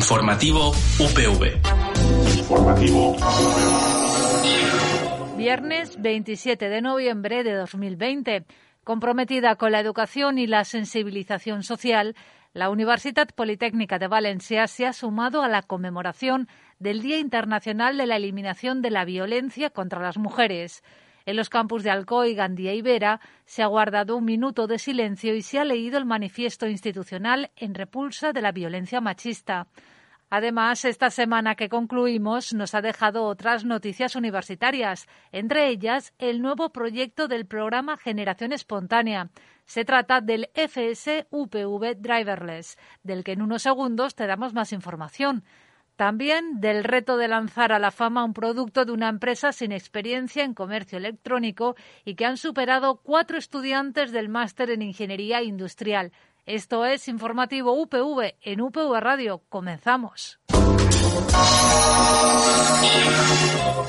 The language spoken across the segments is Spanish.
Informativo UPV. Informativo. Viernes 27 de noviembre de 2020. Comprometida con la educación y la sensibilización social, la Universidad Politécnica de Valencia se ha sumado a la conmemoración del Día Internacional de la Eliminación de la Violencia contra las Mujeres. En los campus de Alcoy, Gandía y Vera se ha guardado un minuto de silencio y se ha leído el manifiesto institucional en repulsa de la violencia machista. Además, esta semana que concluimos nos ha dejado otras noticias universitarias, entre ellas el nuevo proyecto del programa Generación Espontánea. Se trata del FS UPV Driverless, del que en unos segundos te damos más información. También del reto de lanzar a la fama un producto de una empresa sin experiencia en comercio electrónico y que han superado cuatro estudiantes del máster en Ingeniería Industrial. Esto es Informativo UPV en UPV Radio. Comenzamos.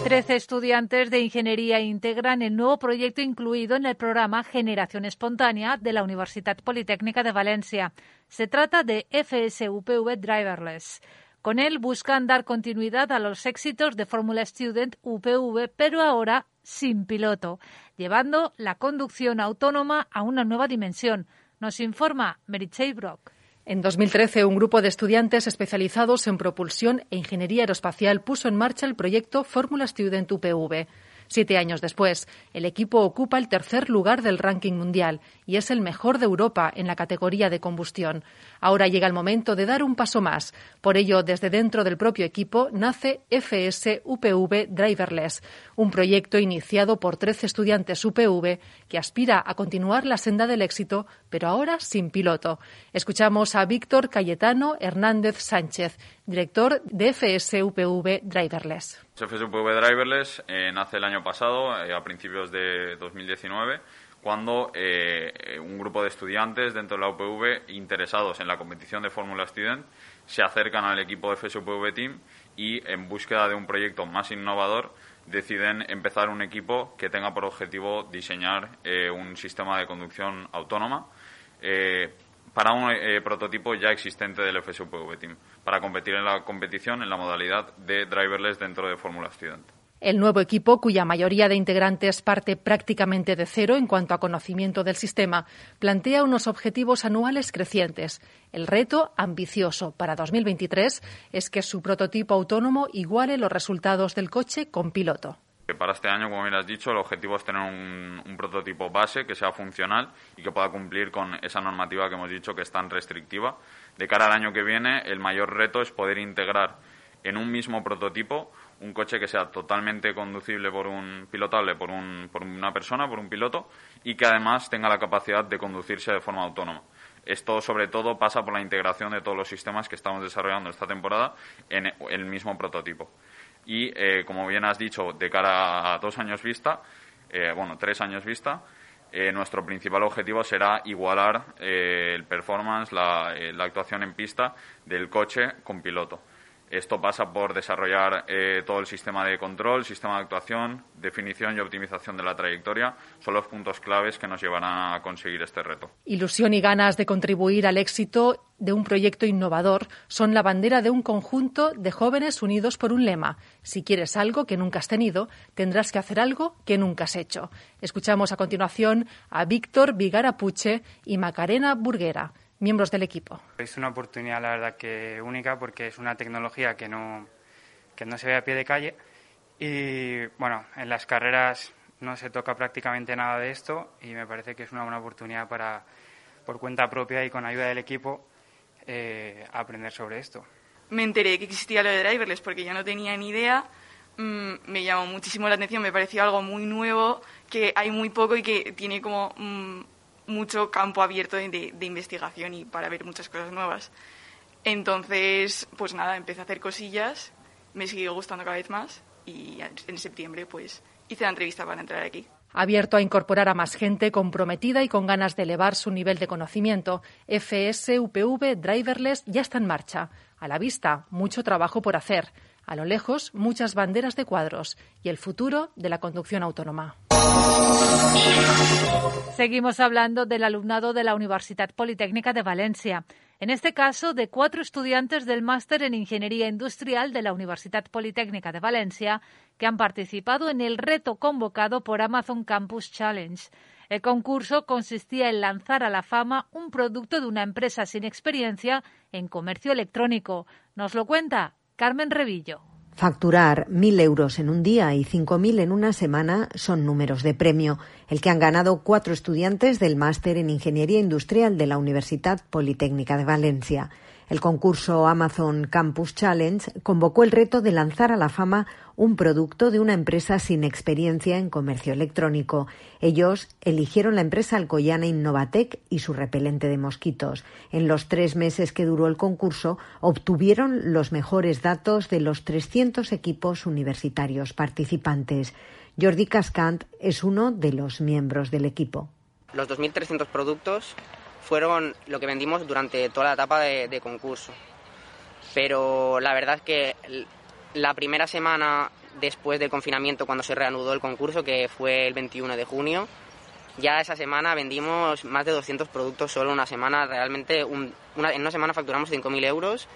Trece estudiantes de ingeniería integran el nuevo proyecto incluido en el programa Generación Espontánea de la Universidad Politécnica de Valencia. Se trata de FSUPV Driverless. Con él buscan dar continuidad a los éxitos de Fórmula Student UPV, pero ahora sin piloto, llevando la conducción autónoma a una nueva dimensión. Nos informa Meritxell Brock. En 2013, un grupo de estudiantes especializados en propulsión e ingeniería aeroespacial puso en marcha el proyecto Fórmula Student UPV. Siete años después, el equipo ocupa el tercer lugar del ranking mundial y es el mejor de Europa en la categoría de combustión. Ahora llega el momento de dar un paso más. Por ello, desde dentro del propio equipo nace FS UPV Driverless, un proyecto iniciado por 13 estudiantes UPV que aspira a continuar la senda del éxito, pero ahora sin piloto. Escuchamos a Víctor Cayetano Hernández Sánchez, director de FS UPV Driverless. FSUPV Driverless eh, nace el año pasado, eh, a principios de 2019, cuando eh, un grupo de estudiantes dentro de la UPV interesados en la competición de Fórmula Student se acercan al equipo de FSUPV Team y en búsqueda de un proyecto más innovador deciden empezar un equipo que tenga por objetivo diseñar un sistema de conducción autónoma para un eh, prototipo ya existente del FSUPV Team, para competir en la competición en la modalidad de driverless dentro de Fórmula Student. El nuevo equipo, cuya mayoría de integrantes parte prácticamente de cero en cuanto a conocimiento del sistema, plantea unos objetivos anuales crecientes. El reto, ambicioso para 2023, es que su prototipo autónomo iguale los resultados del coche con piloto. Para este año, como bien has dicho, el objetivo es tener un, un, prototipo base que sea funcional y que pueda cumplir con esa normativa que hemos dicho que es tan restrictiva. De cara al año que viene, el mayor reto es poder integrar en un mismo prototipo un coche que sea totalmente conducible por un pilotable por, un, por una persona, por un piloto, y que además tenga la capacidad de conducirse de forma autónoma. Esto, sobre todo, pasa por la integración de todos los sistemas que estamos desarrollando esta temporada en el mismo prototipo y, eh, como bien has dicho, de cara a dos años vista, eh, bueno, tres años vista, eh, nuestro principal objetivo será igualar eh, el performance, la, la, actuación en pista del coche con piloto. Esto pasa por desarrollar eh, todo el sistema de control, sistema de actuación, definición y optimización de la trayectoria. Son los puntos claves que nos llevarán a conseguir este reto. Ilusión y ganas de contribuir al éxito de un proyecto innovador son la bandera de un conjunto de jóvenes unidos por un lema. Si quieres algo que nunca has tenido, tendrás que hacer algo que nunca has hecho. Escuchamos a continuación a Víctor Vigarapuche y Macarena Burguera miembros del equipo. Es una oportunidad, la verdad, que única porque es una tecnología que no, que no se ve a pie de calle y, bueno, en las carreras no se toca prácticamente nada de esto y me parece que es una buena oportunidad para, por cuenta propia y con ayuda del equipo, eh, aprender sobre esto. Me enteré que existía lo de driverless porque yo no tenía ni idea. Mm, me llamó muchísimo la atención, me pareció algo muy nuevo, que hay muy poco y que tiene como mm, mucho campo abierto de, investigación y para ver muchas cosas nuevas. Entonces, pues nada, empecé a hacer cosillas, me siguió gustando cada vez más y en septiembre pues hice la entrevista para entrar aquí. Abierto a incorporar a más gente comprometida y con ganas de elevar su nivel de conocimiento, FS, UPV, Driverless ya está en marcha. A la vista, mucho trabajo por hacer. A lo lejos, muchas banderas de cuadros y el futuro de la conducción autónoma. Seguimos hablando del alumnado de la Universidad Politécnica de Valencia. En este caso, de cuatro estudiantes del máster en Ingeniería Industrial de la Universidad Politécnica de Valencia que han participado en el reto convocado por Amazon Campus Challenge. El concurso consistía en lanzar a la fama un producto de una empresa sin experiencia en comercio electrónico. Nos lo cuenta Carmen Revillo. Facturar mil euros en un día y cinco mil en una semana son números de premio, el que han ganado cuatro estudiantes del máster en Ingeniería Industrial de la Universidad Politécnica de Valencia. El concurso Amazon Campus Challenge convocó el reto de lanzar a la fama un producto de una empresa sin experiencia en comercio electrónico. Ellos eligieron la empresa alcoyana Innovatec y su repelente de mosquitos. En los tres meses que duró el concurso, obtuvieron los mejores datos de los 300 equipos universitarios participantes. Jordi Cascant es uno de los miembros del equipo. Los 2.300 productos fueron lo que vendimos durante toda la etapa de, concurso. Pero la verdad es que la primera semana después del confinamiento, cuando se reanudó el concurso, que fue el 21 de junio, ya esa semana vendimos más de 200 productos solo una semana. Realmente, en una semana facturamos 5.000 euros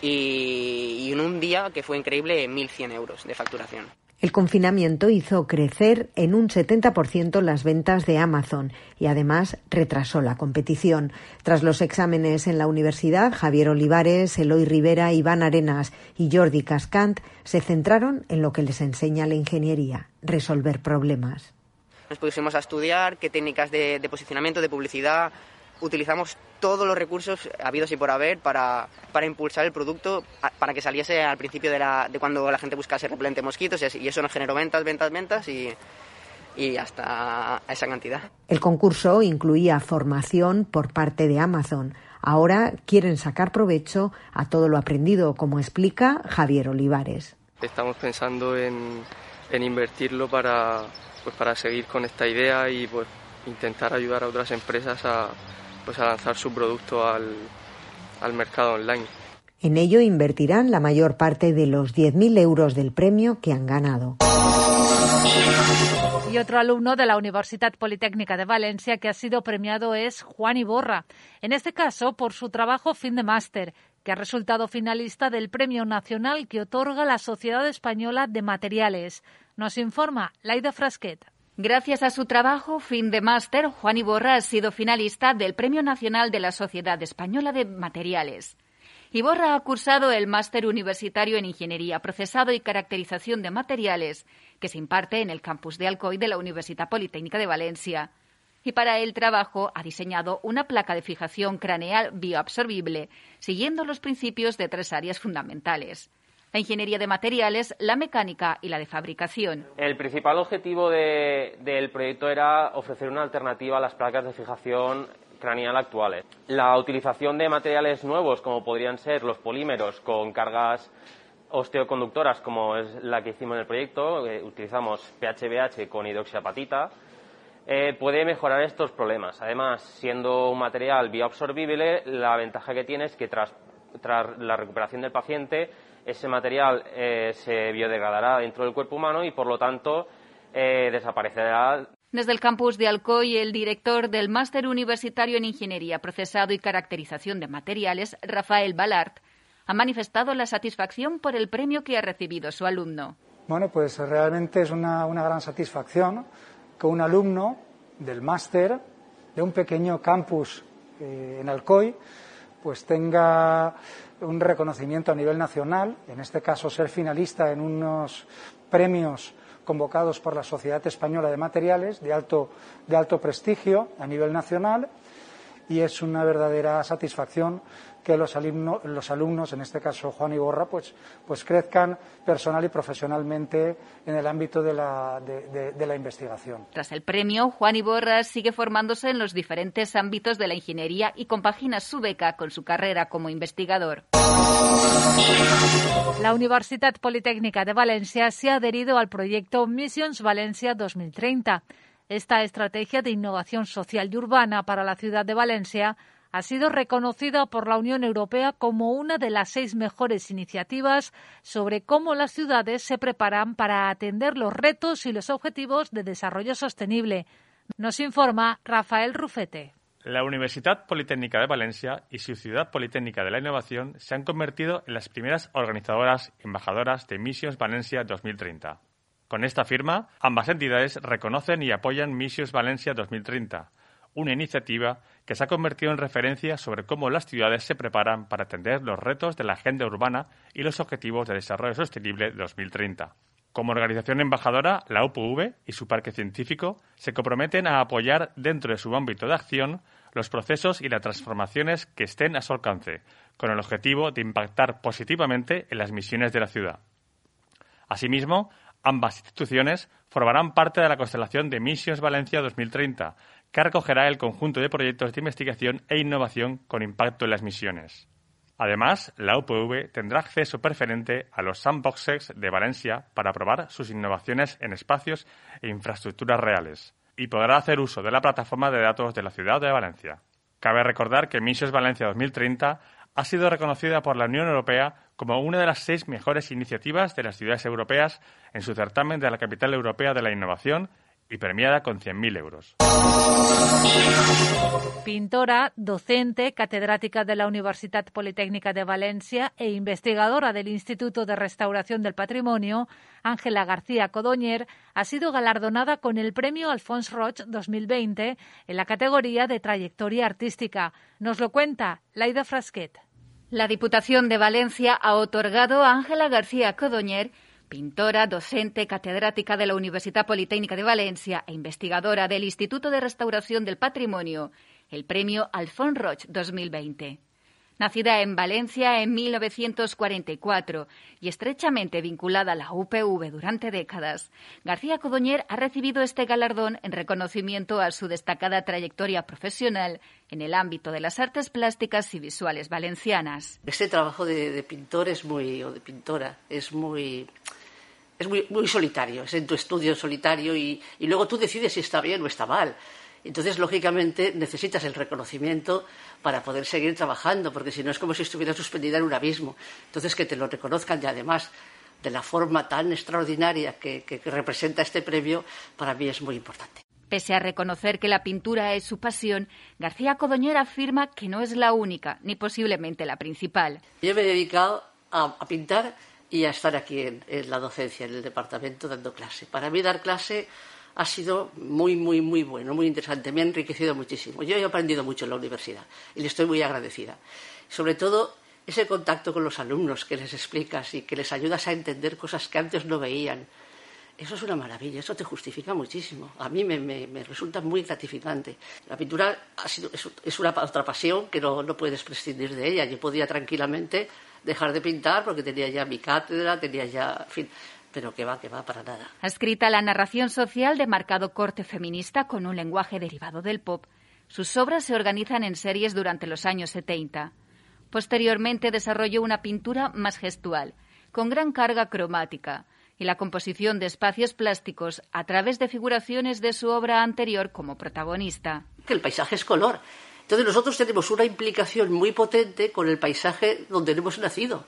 y, y en un día, que fue increíble, 1.100 euros de facturación. El confinamiento hizo crecer en un 70% las ventas de Amazon y además retrasó la competición. Tras los exámenes en la universidad, Javier Olivares, Eloy Rivera, Iván Arenas y Jordi Cascant se centraron en lo que les enseña la ingeniería, resolver problemas. Nos pusimos a estudiar qué técnicas de, de posicionamiento, de publicidad, utilizamos todos los recursos habidos y por haber para, para impulsar el producto, para que saliese al principio de, la, de cuando la gente buscase repelente mosquitos y eso nos generó ventas, ventas, ventas y, y hasta esa cantidad. El concurso incluía formación por parte de Amazon. Ahora quieren sacar provecho a todo lo aprendido, como explica Javier Olivares. Estamos pensando en, en invertirlo para, pues para seguir con esta idea y pues, intentar ayudar a otras empresas a, pues a lanzar su producto al, al mercado online. En ello invertirán la mayor parte de los 10.000 euros del premio que han ganado. Y otro alumno de la Universidad Politécnica de Valencia que ha sido premiado es Juan Iborra, en este caso por su trabajo fin de máster, que ha resultado finalista del Premio Nacional que otorga la Sociedad Española de Materiales. Nos informa Laida Frasquet. Gracias a su trabajo fin de máster, Juan Iborra ha sido finalista del Premio Nacional de la Sociedad Española de Materiales. Iborra ha cursado el máster universitario en Ingeniería, Procesado y Caracterización de Materiales, que se imparte en el campus de Alcoy de la Universidad Politécnica de Valencia. Y para el trabajo ha diseñado una placa de fijación craneal bioabsorbible, siguiendo los principios de tres áreas fundamentales la ingeniería de materiales, la mecánica y la de fabricación. El principal objetivo del proyecto era ofrecer una alternativa a las placas de fijación craneal actuales. La utilización de materiales nuevos, como podrían ser los polímeros con cargas osteoconductoras, como es la que hicimos en el proyecto, eh, utilizamos PHBH con hidroxiapatita, eh, puede mejorar estos problemas. Además, siendo un material bioabsorbible, la ventaja que tiene es que tras la recuperación del paciente ese material eh, se biodegradará dentro del cuerpo humano y, por lo tanto, eh, desaparecerá. Desde el campus de Alcoy, el director del Máster Universitario en Ingeniería, Procesado y Caracterización de Materiales, Rafael Balart, ha manifestado la satisfacción por el premio que ha recibido su alumno. Bueno, pues realmente es una, gran satisfacción que un alumno del máster de un pequeño campus eh, en Alcoy pues tenga un reconocimiento a nivel nacional, en este caso ser finalista en unos premios convocados por la Sociedad Española de Materiales de alto, de alto prestigio a nivel nacional y es una verdadera satisfacción que los, alumnos, los alumnos, en este caso Juan y Borra, pues, pues crezcan personal y profesionalmente en el ámbito de la, de, de la investigación. Tras el premio, Juan Iborra sigue formándose en los diferentes ámbitos de la ingeniería y compagina su beca con su carrera como investigador. La Universidad Politécnica de Valencia se ha adherido al proyecto Missions Valencia 2030. Esta estrategia de innovación social y urbana para la ciudad de Valencia ha sido reconocida por la Unión Europea como una de las seis mejores iniciativas sobre cómo las ciudades se preparan para atender los retos y los objetivos de desarrollo sostenible. Nos informa Rafael Rufete. La Universidad Politécnica de Valencia y su Ciudad Politécnica de la Innovación se han convertido en las primeras organizadoras embajadoras de Missions Valencia 2030. Con esta firma, ambas entidades reconocen y apoyan Missions Valencia 2030, una iniciativa que se ha convertido en referencia sobre cómo las ciudades se preparan para atender los retos de la agenda urbana y los objetivos de desarrollo sostenible 2030. Como organización embajadora, la UPV y su parque científico se comprometen a apoyar dentro de su ámbito de acción los procesos y las transformaciones que estén a su alcance, con el objetivo de impactar positivamente en las misiones de la ciudad. Asimismo, ambas instituciones formarán parte de la constelación de Missions Valencia 2030, que recogerá el conjunto de proyectos de investigación e innovación con impacto en las misiones. Además, la UPV tendrá acceso preferente a los sandboxes de Valencia para probar sus innovaciones en espacios e infraestructuras reales y podrá hacer uso de la plataforma de datos de la ciudad de Valencia. Cabe recordar que Missions Valencia 2030 ha sido reconocida por la Unión Europea como una de las seis mejores iniciativas de las ciudades europeas en su certamen de la Capital Europea de la Innovación y premiada con 100.000 euros. Pintora, docente, catedrática de la Universidad Politécnica de Valencia e investigadora del Instituto de Restauración del Patrimonio, Ángela García Codoñer, ha sido galardonada con el Premio Alphonse Roch 2020 en la categoría de trayectoria artística. Nos lo cuenta Laida Frasquet. La Diputación de Valencia ha otorgado a Ángela García Codoñer pintora, docente, catedrática de la Universidad Politécnica de Valencia e investigadora del Instituto de Restauración del Patrimonio, el premio Alfon Roch 2020. Nacida en Valencia en 1944 y estrechamente vinculada a la UPV durante décadas, García Codoñer ha recibido este galardón en reconocimiento a su destacada trayectoria profesional en el ámbito de las artes plásticas y visuales valencianas. Este trabajo de, pintor es muy, o de pintora, es muy es muy, solitario, es en tu estudio solitario y, y, luego tú decides si está bien o está mal. Entonces, lógicamente, necesitas el reconocimiento para poder seguir trabajando, porque si no es como si estuvieras suspendida en un abismo. Entonces, que te lo reconozcan y además de la forma tan extraordinaria que, que, que representa este premio, para mí es muy importante. Pese a reconocer que la pintura es su pasión, García Codoñera afirma que no es la única, ni posiblemente la principal. Yo me he dedicado a, a pintar y a estar aquí en, en, la docencia, en el departamento, dando clase. Para mí dar clase ha sido muy, muy, muy bueno, muy interesante. Me ha enriquecido muchísimo. Yo he aprendido mucho en la universidad y le estoy muy agradecida. Sobre todo ese contacto con los alumnos que les explicas y que les ayudas a entender cosas que antes no veían. Eso es una maravilla, eso te justifica muchísimo. A mí me, me, me resulta muy gratificante. La pintura ha sido, es, una otra pasión que no, no puedes prescindir de ella. Yo podía tranquilamente dejar de pintar porque tenía ya mi cátedra, tenía ya, fin, pero que va, que va, para nada. Escrita la narración social de marcado corte feminista con un lenguaje derivado del pop. Sus obras se organizan en series durante los años 70. Posteriormente desarrolló una pintura más gestual, con gran carga cromática, y la composición de espacios plásticos a través de figuraciones de su obra anterior como protagonista. Que el paisaje es color. Entonces nosotros tenemos una implicación muy potente con el paisaje donde hemos nacido.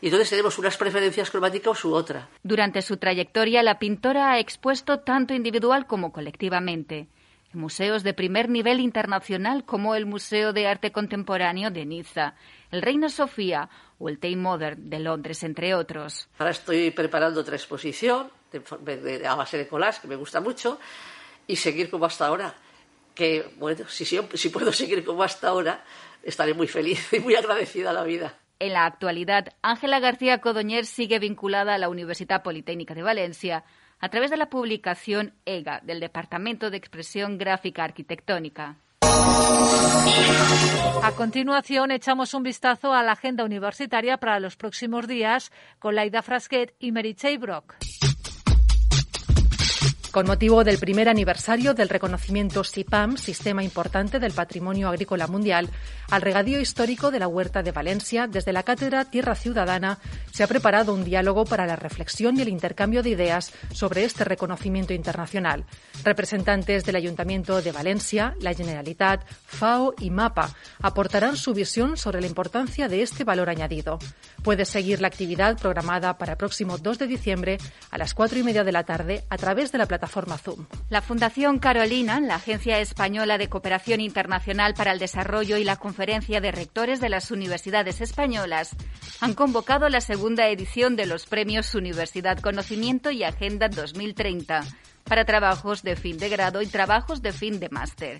Y entonces tenemos unas preferencias cromáticas u otra. Durante su trayectoria, la pintora ha expuesto tanto individual como colectivamente en museos de primer nivel internacional como el Museo de Arte Contemporáneo de Niza, el Reina Sofía o el Tate Modern de Londres, entre otros. Ahora estoy preparando otra exposición de, de, a base de collage, que me gusta mucho, y seguir como hasta ahora. Que, bueno, si, si puedo seguir como hasta ahora, estaré muy feliz y muy agradecida a la vida. En la actualidad, Ángela García Codoñer sigue vinculada a la Universidad Politécnica de Valencia a través de la publicación EGA del Departamento de Expresión Gráfica Arquitectónica. A continuación, echamos un vistazo a la agenda universitaria para los próximos días con Laida Frasquet y Meritxell Brock. Con motivo del primer aniversario del reconocimiento SIPAM, Sistema Importante del Patrimonio Agrícola Mundial, al regadío histórico de la Huerta de Valencia, desde la Cátedra Tierra Ciudadana se ha preparado un diálogo para la reflexión y el intercambio de ideas sobre este reconocimiento internacional. Representantes del Ayuntamiento de Valencia, la Generalitat, FAO y MAPA aportarán su visión sobre la importancia de este valor añadido. Puede seguir la actividad programada para el próximo 2 de diciembre a las 4 y media de la tarde a través de la plataforma La Fundación Carolina, la Agencia Española de Cooperación Internacional para el Desarrollo y la Conferencia de Rectores de las Universidades Españolas han convocado la segunda edición de los Premios Universidad Conocimiento y Agenda 2030 para trabajos de fin de grado y trabajos de fin de máster.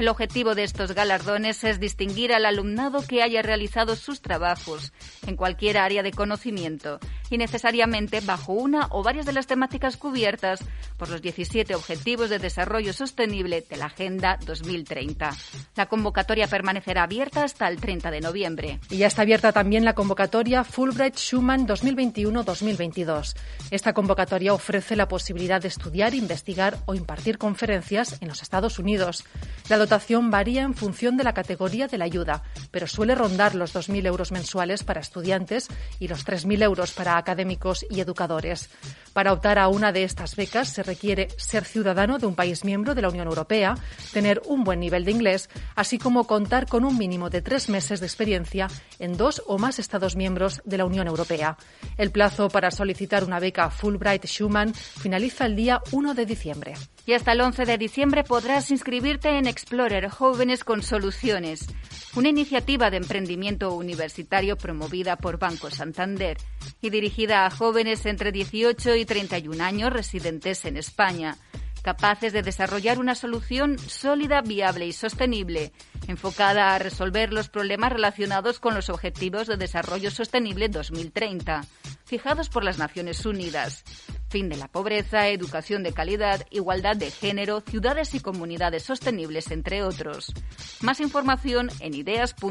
El objetivo de estos galardones es distinguir al alumnado que haya realizado sus trabajos en cualquier área de conocimiento y necesariamente bajo una o varias de las temáticas cubiertas por los 17 Objetivos de Desarrollo Sostenible de la Agenda 2030. La convocatoria permanecerá abierta hasta el 30 de noviembre. Y ya está abierta también la convocatoria Fulbright Schumann 2021-2022. Esta convocatoria ofrece la posibilidad de estudiar, investigar o impartir conferencias en los Estados Unidos. La dotación varía en función de la categoría de la ayuda, pero suele rondar los 2.000 euros mensuales para estudiantes y los 3.000 euros para académicos y educadores. Para optar a una de estas becas se requiere ser ciudadano de un país miembro de la Unión Europea, tener un buen nivel de inglés, así como contar con un mínimo de tres meses de experiencia en dos o más Estados miembros de la Unión Europea. El plazo para solicitar una beca Fulbright Schumann finaliza el día 1 de diciembre. Y hasta el 11 de diciembre podrás inscribirte en Explorer Jóvenes con Soluciones, una iniciativa de emprendimiento universitario promovida por Banco Santander y dirigida a jóvenes entre 18 y 31 años residentes en España, capaces de desarrollar una solución sólida, viable y sostenible, enfocada a resolver los problemas relacionados con los Objetivos de Desarrollo Sostenible 2030, fijados por las Naciones Unidas fin de la pobreza, educación de calidad, igualdad de género, ciudades y comunidades sostenibles, entre otros. Más información en ideas.upv.es.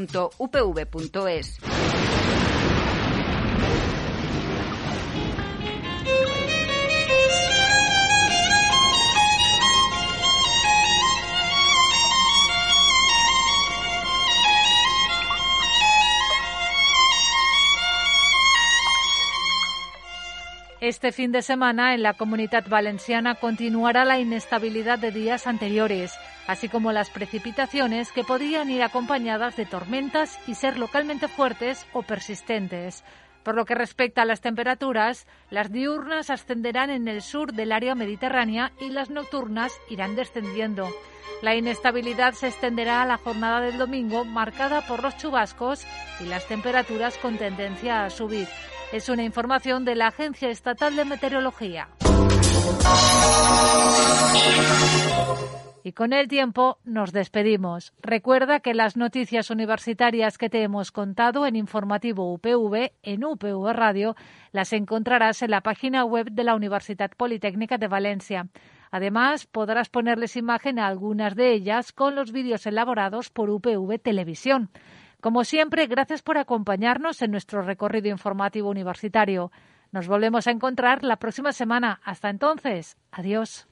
Este fin de semana en la comunidad valenciana continuará la inestabilidad de días anteriores, así como las precipitaciones que podrían ir acompañadas de tormentas y ser localmente fuertes o persistentes. Por lo que respecta a las temperaturas, las diurnas ascenderán en el sur del área mediterránea y las nocturnas irán descendiendo. La inestabilidad se extenderá a la jornada del domingo, marcada por los chubascos y las temperaturas con tendencia a subir. Es una información de la Agencia Estatal de Meteorología. Y con el tiempo nos despedimos. Recuerda que las noticias universitarias que te hemos contado en informativo UPV, en UPV Radio, las encontrarás en la página web de la Universidad Politécnica de Valencia. Además, podrás ponerles imagen a algunas de ellas con los vídeos elaborados por UPV Televisión. Como siempre, gracias por acompañarnos en nuestro recorrido informativo universitario. Nos volvemos a encontrar la próxima semana. Hasta entonces, adiós.